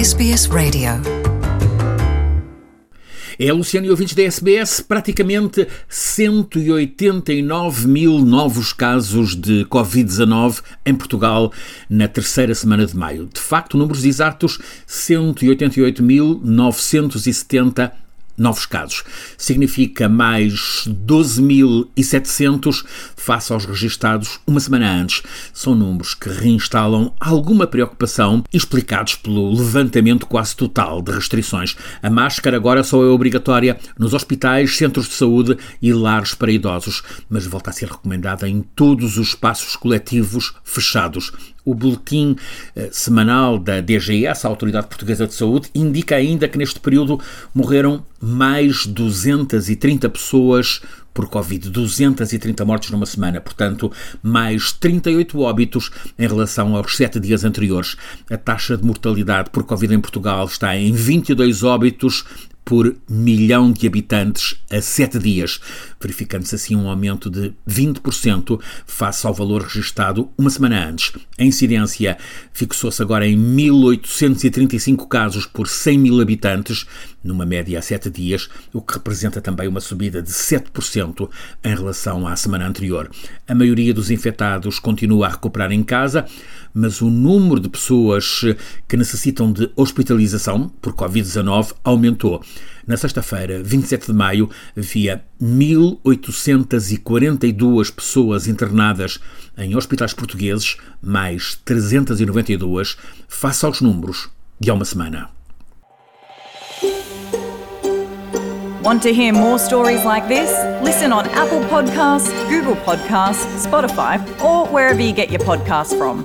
SBS Radio. É, Luciano e ouvintes da SBS, praticamente 189 mil novos casos de Covid-19 em Portugal na terceira semana de maio. De facto, números exatos, 188.970 novos casos. Significa mais 12.700 face aos registados uma semana antes. São números que reinstalam alguma preocupação, explicados pelo levantamento quase total de restrições. A máscara agora só é obrigatória nos hospitais, centros de saúde e lares para idosos, mas volta a ser recomendada em todos os espaços coletivos fechados. O boletim eh, semanal da DGS, a Autoridade Portuguesa de Saúde, indica ainda que neste período morreram mais 230 pessoas por Covid, 230 mortes numa semana, portanto, mais 38 óbitos em relação aos sete dias anteriores. A taxa de mortalidade por Covid em Portugal está em 22 óbitos por milhão de habitantes a sete dias, verificando-se assim um aumento de 20% face ao valor registado uma semana antes. A incidência fixou-se agora em 1.835 casos por 100 mil habitantes, numa média a sete dias, o que representa também uma subida de 7% em relação à semana anterior. A maioria dos infectados continua a recuperar em casa, mas o número de pessoas que necessitam de hospitalização por Covid-19 aumentou. Na sexta-feira, 27 de maio, havia 1.842 pessoas internadas em hospitais portugueses, mais 392 face aos números de há uma semana. Want to hear more stories like this? Listen on Apple Podcasts, Google Podcasts, Spotify, or wherever you get your podcasts from.